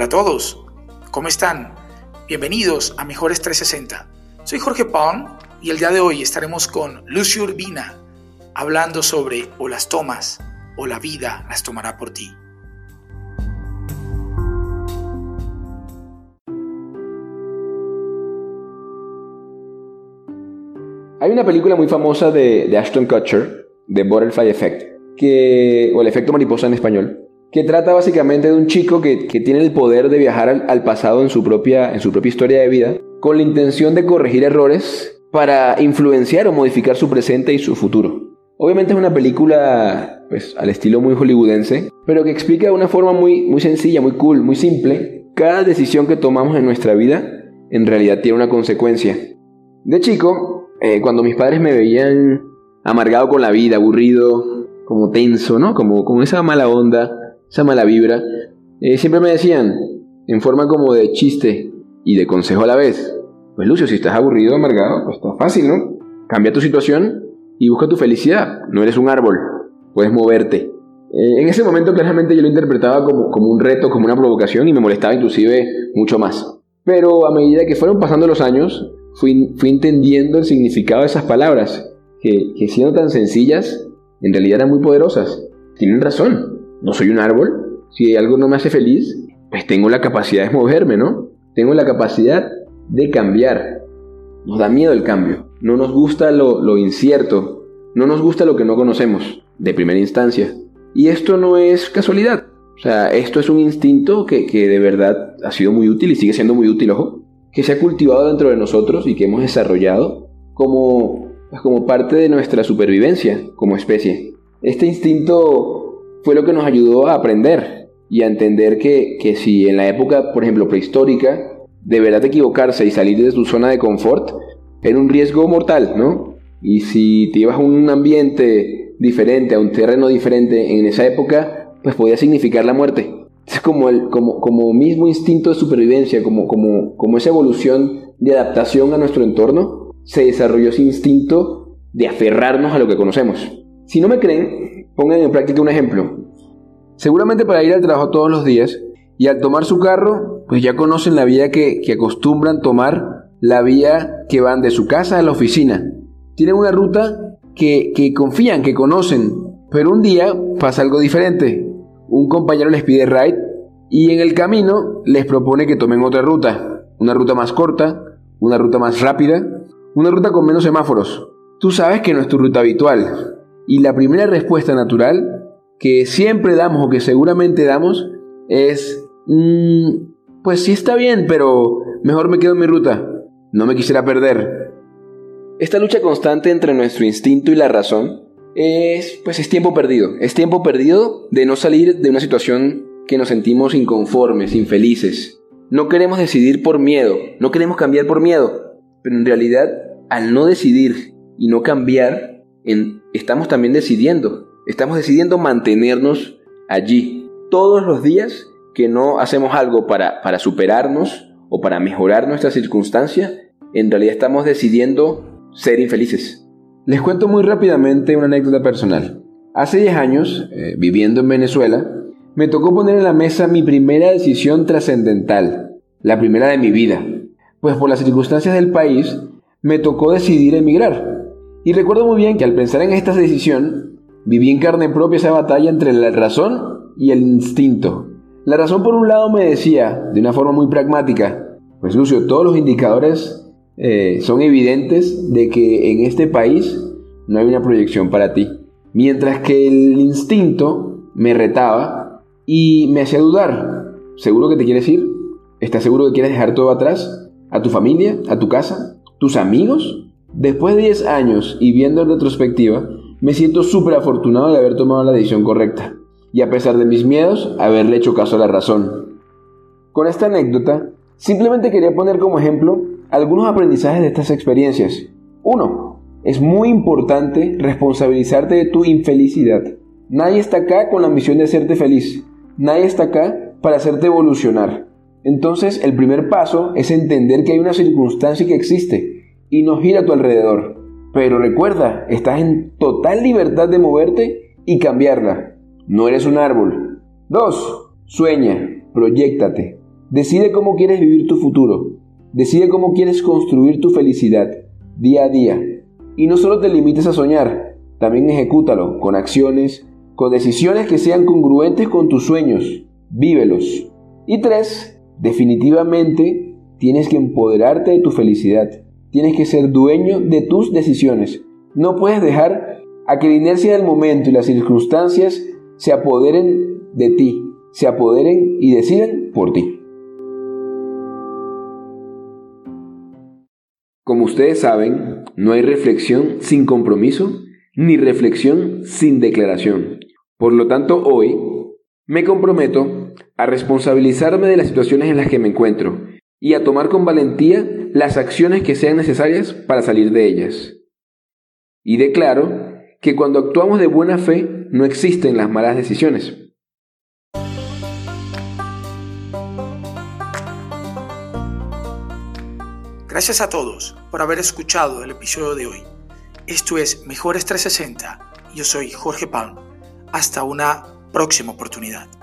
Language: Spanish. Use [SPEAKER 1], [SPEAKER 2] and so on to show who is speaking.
[SPEAKER 1] Hola a todos, ¿cómo están? Bienvenidos a Mejores 360. Soy Jorge Paun y el día de hoy estaremos con Lucio Urbina hablando sobre o las tomas o la vida las tomará por ti.
[SPEAKER 2] Hay una película muy famosa de, Ashton Kutcher, The Butterfly Effect, que, o el efecto mariposa en español, que trata básicamente de un chico que, tiene el poder de viajar al, pasado en su, propia, en su propia historia de vida, con la intención de corregir errores para influenciar o modificar su presente y su futuro. Obviamente es una película pues, al estilo muy hollywoodense, pero que explica de una forma muy, muy sencilla, muy cool, muy simple, cada decisión que tomamos en nuestra vida en realidad tiene una consecuencia. De chico, eh, cuando mis padres me veían amargado con la vida, aburrido, como tenso, ¿no? Como con esa mala onda, esa mala vibra, eh, siempre me decían, en forma como de chiste y de consejo a la vez, pues Lucio, si estás aburrido, amargado, pues está fácil, ¿no? Cambia tu situación y busca tu felicidad. No eres un árbol, puedes moverte. Eh, en ese momento claramente yo lo interpretaba como, como un reto, como una provocación y me molestaba inclusive mucho más. Pero a medida que fueron pasando los años, fui, entendiendo el significado de esas palabras, que, que siendo tan sencillas, en realidad eran muy poderosas. Tienen razón, no soy un árbol, si algo no me hace feliz, pues tengo la capacidad de moverme, ¿no? Tengo la capacidad de cambiar. Nos da miedo el cambio, no nos gusta lo, incierto, no nos gusta lo que no conocemos, de primera instancia. Y esto no es casualidad, o sea, esto es un instinto que, que de verdad ha sido muy útil y sigue siendo muy útil, ojo, que se ha cultivado dentro de nosotros y que hemos desarrollado como, pues, como parte de nuestra supervivencia como especie. Este instinto fue lo que nos ayudó a aprender y a entender que, que si en la época, por ejemplo, prehistórica, de verdad equivocarse y salir de tu zona de confort era un riesgo mortal, ¿no? Y si te ibas a un ambiente diferente, a un terreno diferente en esa época, pues podía significar la muerte. Es como, el, como, como mismo instinto de supervivencia, como, como, como esa evolución de adaptación a nuestro entorno, se desarrolló ese instinto de aferrarnos a lo que conocemos. Si no me creen, pongan en práctica un ejemplo. Seguramente para ir al trabajo todos los días y al tomar su carro, pues ya conocen la vía que, que acostumbran tomar, la vía que van de su casa a la oficina. Tienen una ruta que, que confían, que conocen, pero un día pasa algo diferente un compañero les pide ride y en el camino les propone que tomen otra ruta, una ruta más corta, una ruta más rápida, una ruta con menos semáforos. Tú sabes que no es tu ruta habitual y la primera respuesta natural que siempre damos o que seguramente damos es, mm, pues sí está bien, pero mejor me quedo en mi ruta, no me quisiera perder. Esta lucha constante entre nuestro instinto y la razón es, pues es tiempo perdido. Es tiempo perdido de no salir de una situación que nos sentimos inconformes, infelices. No queremos decidir por miedo, no queremos cambiar por miedo, pero en realidad al no decidir y no cambiar, estamos también decidiendo, estamos decidiendo mantenernos allí todos los días que no hacemos algo para, para superarnos o para mejorar nuestra circunstancia, en realidad estamos decidiendo ser infelices. Les cuento muy rápidamente una anécdota personal. Hace 10 años, eh, viviendo en Venezuela, me tocó poner en la mesa mi primera decisión trascendental, la primera de mi vida, pues por las circunstancias del país me tocó decidir emigrar. Y recuerdo muy bien que al pensar en esta decisión, viví en carne propia esa batalla entre la razón y el instinto. La razón por un lado me decía, de una forma muy pragmática, pues Lucio, todos los indicadores eh, son evidentes de que en este país no hay una proyección para ti. Mientras que el instinto me retaba y me hacía dudar. ¿Seguro que te quieres ir? ¿Estás seguro que quieres dejar todo atrás? ¿A tu familia? ¿A tu casa? ¿Tus amigos? Después de 10 años y viendo en retrospectiva, me siento súper afortunado de haber tomado la decisión correcta y a pesar de mis miedos, haberle hecho caso a la razón. Con esta anécdota, simplemente quería poner como ejemplo algunos aprendizajes de estas experiencias. 1. Es muy importante responsabilizarte de tu infelicidad. Nadie está acá con la misión de hacerte feliz. Nadie está acá para hacerte evolucionar. Entonces, el primer paso es entender que hay una circunstancia que existe y no gira a tu alrededor. Pero recuerda, estás en total libertad de moverte y cambiarla. No eres un árbol. 2. Sueña, proyectate. Decide cómo quieres vivir tu futuro. Decide cómo quieres construir tu felicidad día a día. Y no solo te limites a soñar, también ejecútalo con acciones, con decisiones que sean congruentes con tus sueños. Vívelos. Y tres, definitivamente tienes que empoderarte de tu felicidad. Tienes que ser dueño de tus decisiones. No puedes dejar a que la inercia del momento y las circunstancias se apoderen de ti, se apoderen y decidan por ti. Como ustedes saben, no hay reflexión sin compromiso ni reflexión sin declaración. Por lo tanto, hoy me comprometo a responsabilizarme de las situaciones en las que me encuentro y a tomar con valentía las acciones que sean necesarias para salir de ellas. Y declaro que cuando actuamos de buena fe no existen las malas decisiones.
[SPEAKER 1] Gracias a todos por haber escuchado el episodio de hoy. Esto es Mejores 360. Yo soy Jorge Palm. Hasta una próxima oportunidad.